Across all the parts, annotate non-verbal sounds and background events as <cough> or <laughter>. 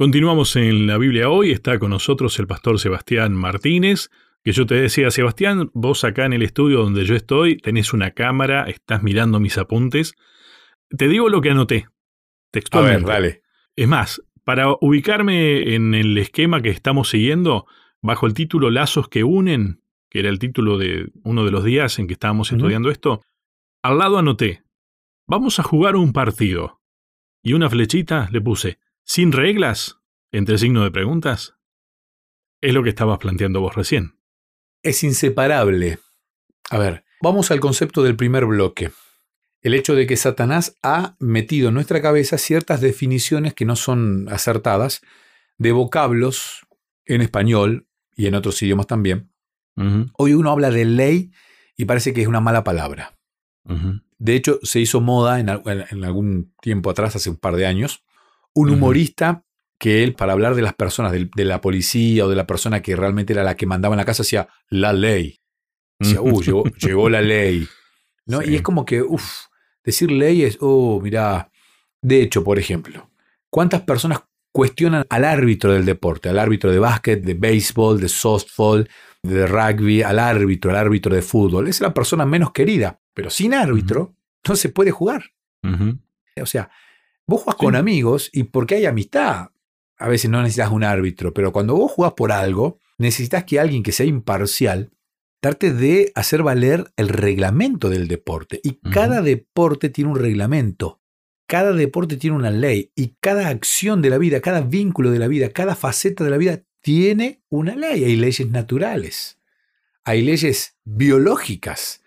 Continuamos en la Biblia hoy, está con nosotros el pastor Sebastián Martínez, que yo te decía, Sebastián, vos acá en el estudio donde yo estoy, tenés una cámara, estás mirando mis apuntes. Te digo lo que anoté, textualmente. A ver, dale. Es más, para ubicarme en el esquema que estamos siguiendo, bajo el título Lazos que unen, que era el título de uno de los días en que estábamos estudiando esto, al lado anoté, vamos a jugar un partido. Y una flechita le puse, sin reglas, entre signo de preguntas. Es lo que estabas planteando vos recién. Es inseparable. A ver, vamos al concepto del primer bloque. El hecho de que Satanás ha metido en nuestra cabeza ciertas definiciones que no son acertadas de vocablos en español y en otros idiomas también. Hoy uno habla de ley y parece que es una mala palabra. De hecho, se hizo moda en, algún tiempo atrás, hace un par de años, un humorista que él, para hablar de las personas, de, la policía o de la persona que realmente era la que mandaba en la casa, decía la ley. Decía, uh, llegó, <laughs> la ley. ¿no? Y es como que, uff, decir ley es, oh, mira. De hecho, por ejemplo, ¿cuántas personas cuestionan al árbitro del deporte, al árbitro de básquet, de béisbol, de softball, de rugby, al árbitro, al árbitro de fútbol? Es la persona menos querida, pero sin árbitro no se puede jugar. O sea, vos jugás con amigos y porque hay amistad, a veces no necesitas un árbitro, pero cuando vos jugás por algo, necesitas que alguien que sea imparcial trate de hacer valer el reglamento del deporte. Y cada deporte tiene un reglamento. Cada deporte tiene una ley. Y cada acción de la vida, cada vínculo de la vida, cada faceta de la vida tiene una ley. Hay leyes naturales. Hay leyes biológicas.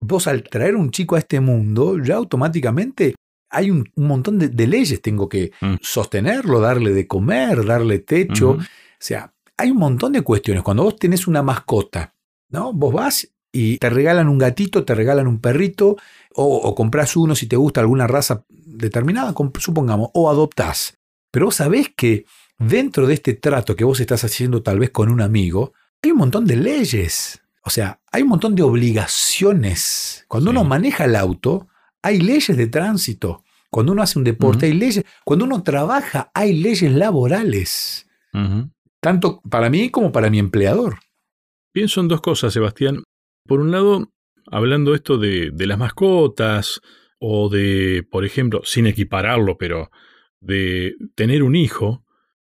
Vos al traer un chico a este mundo, ya automáticamente hay un, montón de, leyes. Tengo que mm. sostenerlo, darle de comer, darle techo. O sea, hay un montón de cuestiones. Cuando vos tenés una mascota, ¿no? Vos vas y te regalan un gatito, te regalan un perrito, o, compras uno si te gusta alguna raza determinada, supongamos, o adoptás. Pero vos sabés que dentro de este trato que vos estás haciendo tal vez con un amigo, hay un montón de leyes. O sea, hay un montón de obligaciones. Cuando uno maneja el auto, hay leyes de tránsito. Cuando uno hace un deporte, hay leyes. Cuando uno trabaja, hay leyes laborales. Tanto para mí como para mi empleador. Pienso en dos cosas, Sebastián. Por un lado, hablando esto de, de las mascotas o de, por ejemplo, sin equipararlo, pero de tener un hijo,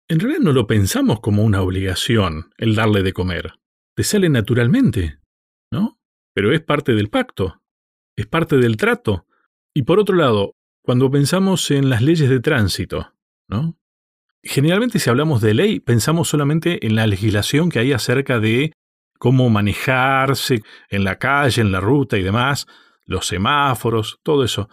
en realidad no lo pensamos como una obligación el darle de comer. Te sale naturalmente, ¿no? Pero es parte del pacto, es parte del trato. Y por otro lado, cuando pensamos en las leyes de tránsito, ¿no? Generalmente si hablamos de ley, pensamos solamente en la legislación que hay acerca de cómo manejarse en la calle, en la ruta y demás, los semáforos, todo eso.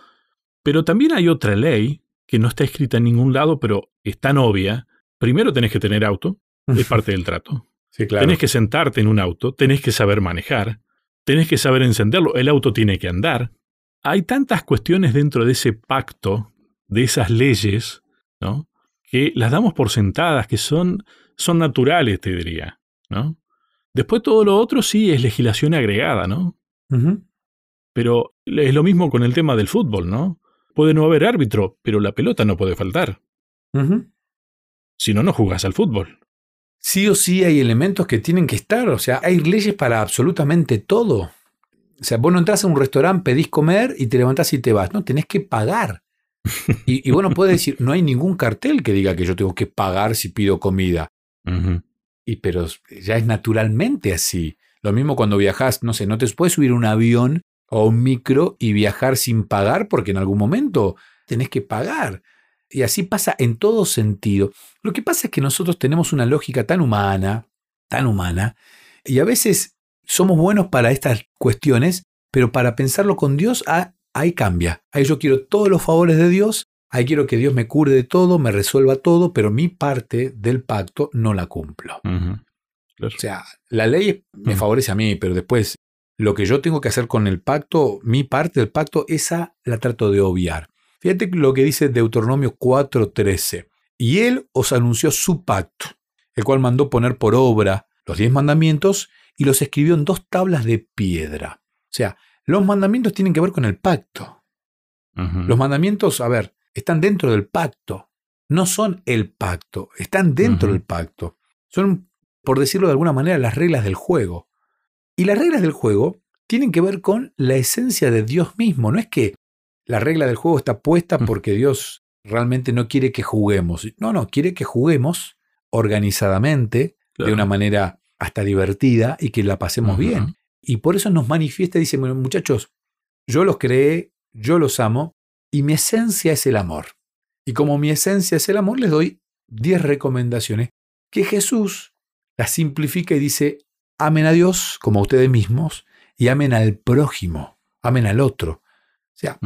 Pero también hay otra ley que no está escrita en ningún lado, pero es tan obvia. Primero tenés que tener auto, es parte del trato. Sí, claro. Tenés que sentarte en un auto, tenés que saber manejar, tenés que saber encenderlo, el auto tiene que andar, hay tantas cuestiones dentro de ese pacto, de esas leyes, ¿no? que las damos por sentadas, que son, son naturales, te diría. ¿no? Después todo lo otro sí es legislación agregada, ¿no? Pero es lo mismo con el tema del fútbol, ¿no? Puede no haber árbitro, pero la pelota no puede faltar. Si no, no jugás al fútbol. Sí o sí hay elementos que tienen que estar, o sea, hay leyes para absolutamente todo. O sea, vos no entras a un restaurante, pedís comer y te levantás y te vas. No, tenés que pagar. <laughs> Y, y vos no puedes decir, no hay ningún cartel que diga que yo tengo que pagar si pido comida. Y pero ya es naturalmente así. Lo mismo cuando viajas, no sé, no te puedes subir un avión o un micro y viajar sin pagar porque en algún momento tenés que pagar. Y así pasa en todo sentido. Lo que pasa es que nosotros tenemos una lógica tan humana, tan humana, y a veces somos buenos para estas cuestiones, pero para pensarlo con Dios, ah, ahí cambia. Ahí yo quiero todos los favores de Dios, ahí quiero que Dios me cure de todo, me resuelva todo, pero mi parte del pacto no la cumplo. O sea, la ley me favorece a mí, pero después lo que yo tengo que hacer con el pacto, mi parte del pacto, esa la trato de obviar. Fíjate lo que dice Deuteronomio 4:13. Y él os anunció su pacto, el cual mandó poner por obra los diez mandamientos y los escribió en dos tablas de piedra. O sea, los mandamientos tienen que ver con el pacto. Los mandamientos, a ver, están dentro del pacto. no son el pacto, están dentro del pacto. Son, por decirlo de alguna manera, las reglas del juego. Y las reglas del juego tienen que ver con la esencia de Dios mismo. No es que la regla del juego está puesta porque Dios realmente no quiere que juguemos. No, no, quiere que juguemos organizadamente, de una manera hasta divertida y que la pasemos bien. Y por eso nos manifiesta y dice, muchachos, yo los creé, yo los amo y mi esencia es el amor. Y como mi esencia es el amor, les doy 10 recomendaciones que Jesús las simplifica y dice, amen a Dios como a ustedes mismos y amen al prójimo, amen al otro. O sea,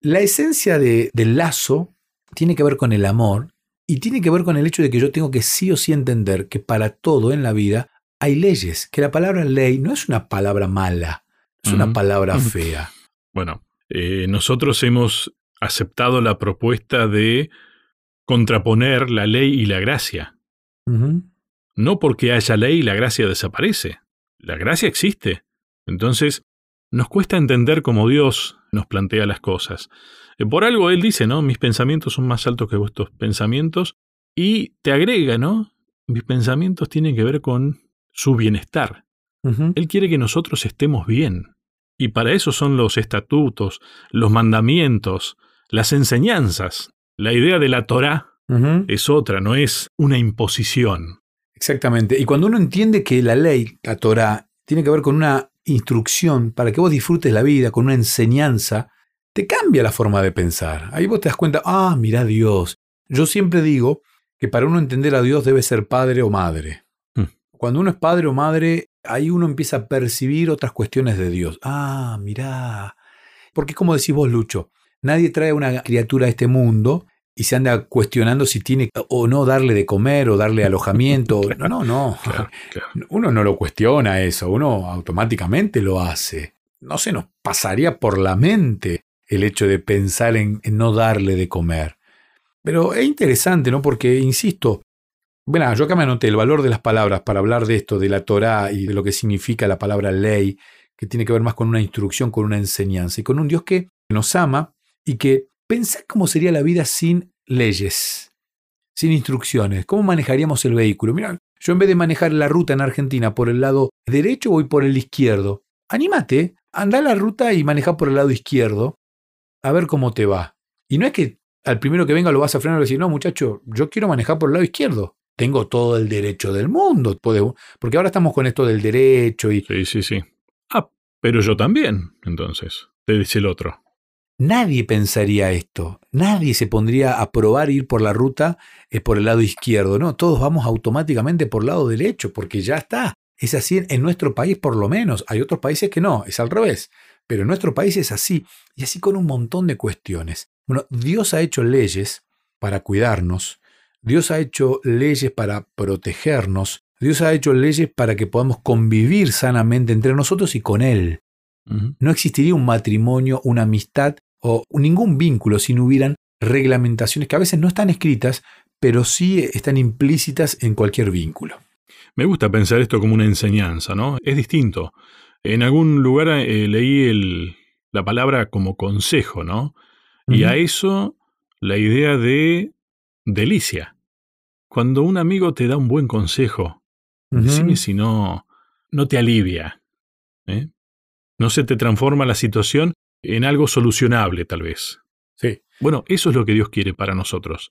la esencia del lazo tiene que ver con el amor y tiene que ver con el hecho de que yo tengo que sí o sí entender que para todo en la vida hay leyes, que la palabra ley no es una palabra mala, es una palabra fea. Bueno, eh, nosotros hemos aceptado la propuesta de contraponer la ley y la gracia. No porque haya ley la gracia desaparece. La gracia existe. Entonces, nos cuesta entender cómo Dios nos plantea las cosas. Eh, por algo Él dice, ¿no? Mis pensamientos son más altos que vuestros pensamientos. Y te agrega, ¿no? Mis pensamientos tienen que ver con su bienestar. Él quiere que nosotros estemos bien. Y para eso son los estatutos, los mandamientos, las enseñanzas. La idea de la Torah es otra, no es una imposición. Exactamente. Y cuando uno entiende que la ley, la Torah, tiene que ver con una instrucción para que vos disfrutes la vida, con una enseñanza, te cambia la forma de pensar. Ahí vos te das cuenta, ah, mira Dios. Yo siempre digo que para uno entender a Dios debe ser padre o madre. Hmm. Cuando uno es padre o madre, ahí uno empieza a percibir otras cuestiones de Dios. Ah, mirá. Porque como decís vos, Lucho, nadie trae una criatura a este mundo y se anda cuestionando si tiene o no darle de comer o darle alojamiento. <laughs> No, no, no. Uno no lo cuestiona eso, uno automáticamente lo hace. No se nos pasaría por la mente el hecho de pensar en, no darle de comer. Pero es interesante, ¿no? Porque, insisto, bueno, yo acá me anoté el valor de las palabras para hablar de esto, de la Torá y de lo que significa la palabra ley, que tiene que ver más con una instrucción, con una enseñanza, y con un Dios que nos ama y que pensá cómo sería la vida sin leyes, sin instrucciones. ¿Cómo manejaríamos el vehículo? Mira, yo en vez de manejar la ruta en Argentina por el lado derecho, voy por el izquierdo. Anímate, anda la ruta y maneja por el lado izquierdo a ver cómo te va. Y no es que al primero que venga lo vas a frenar y decir, no, muchacho, yo quiero manejar por el lado izquierdo. Tengo todo el derecho del mundo. Porque ahora estamos con esto del derecho y... Sí, sí, sí. Ah, pero yo también, entonces, te dice el otro. Nadie pensaría esto. Nadie se pondría a probar ir por la ruta eh, por el lado izquierdo. No, todos vamos automáticamente por el lado derecho, porque ya está. Es así en nuestro país por lo menos. Hay otros países que no, es al revés. Pero en nuestro país es así, y así con un montón de cuestiones. Bueno, Dios ha hecho leyes para cuidarnos, Dios ha hecho leyes para protegernos, Dios ha hecho leyes para que podamos convivir sanamente entre nosotros y con Él. No existiría un matrimonio, una amistad o ningún vínculo si no hubieran reglamentaciones que a veces no están escritas, pero sí están implícitas en cualquier vínculo. Me gusta pensar esto como una enseñanza, ¿no? Es distinto. En algún lugar eh, leí la palabra como consejo, ¿no? Y a eso la idea de delicia. Cuando un amigo te da un buen consejo, decime si no, no te alivia. ¿eh? No se te transforma la situación en algo solucionable, tal vez. Sí. Bueno, eso es lo que Dios quiere para nosotros.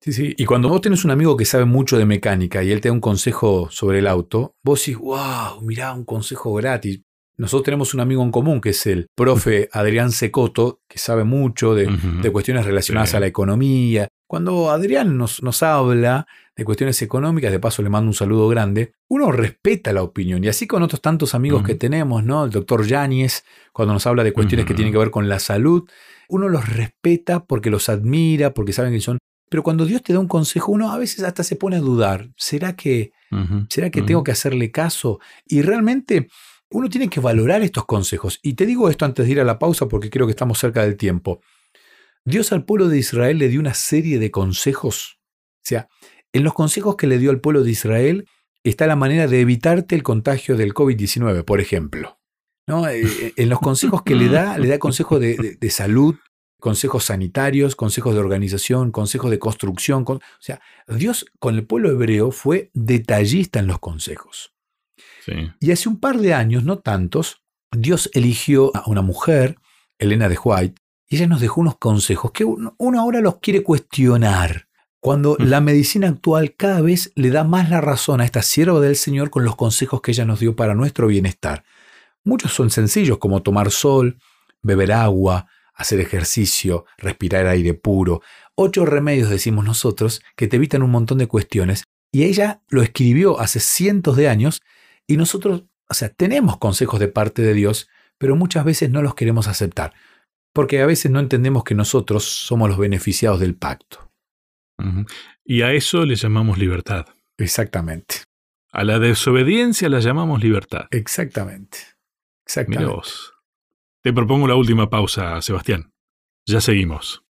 Sí, sí. Y cuando vos tenés un amigo que sabe mucho de mecánica y él te da un consejo sobre el auto, vos decís, wow, mirá, un consejo gratis. Nosotros tenemos un amigo en común que es el profe Adrián Secoto, que sabe mucho de, cuestiones relacionadas a la economía. Cuando Adrián nos, nos habla de cuestiones económicas, de paso le mando un saludo grande, uno respeta la opinión. Y así con otros tantos amigos que tenemos, ¿no? El doctor Yáñez, cuando nos habla de cuestiones que tienen que ver con la salud, uno los respeta porque los admira, porque saben que son. Pero cuando Dios te da un consejo, uno a veces hasta se pone a dudar. ¿Será que, ¿será que tengo que hacerle caso? Y realmente uno tiene que valorar estos consejos. Y te digo esto antes de ir a la pausa porque creo que estamos cerca del tiempo. Dios al pueblo de Israel le dio una serie de consejos. O sea, en los consejos que le dio al pueblo de Israel está la manera de evitarte el contagio del COVID-19, por ejemplo. ¿No? Eh, eh, en los consejos que le da, le da consejos de, salud, consejos sanitarios, consejos de organización, consejos de construcción. o sea, Dios con el pueblo hebreo fue detallista en los consejos. Y hace un par de años, no tantos, Dios eligió a una mujer, Elena de White, y ella nos dejó unos consejos que uno, ahora los quiere cuestionar. Cuando mm. la medicina actual cada vez le da más la razón a esta sierva del Señor con los consejos que ella nos dio para nuestro bienestar. Muchos son sencillos como tomar sol, beber agua, hacer ejercicio, respirar aire puro. Ocho remedios, decimos nosotros, que te evitan un montón de cuestiones. Y ella lo escribió hace cientos de años y nosotros, o sea, tenemos consejos de parte de Dios, pero muchas veces no los queremos aceptar, porque a veces no entendemos que nosotros somos los beneficiados del pacto. Y a eso le llamamos libertad. Exactamente. A la desobediencia la llamamos libertad. Exactamente. Exactamente. Te propongo la última pausa, Sebastián. Ya seguimos.